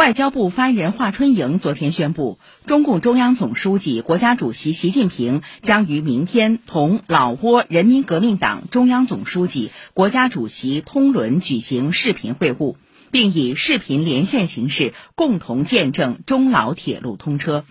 外交部发言人华春莹昨天宣布，中共中央总书记、国家主席习近平将于明天同老挝人民革命党中央总书记、国家主席通伦举行视频会晤，并以视频连线形式共同见证中老铁路通车。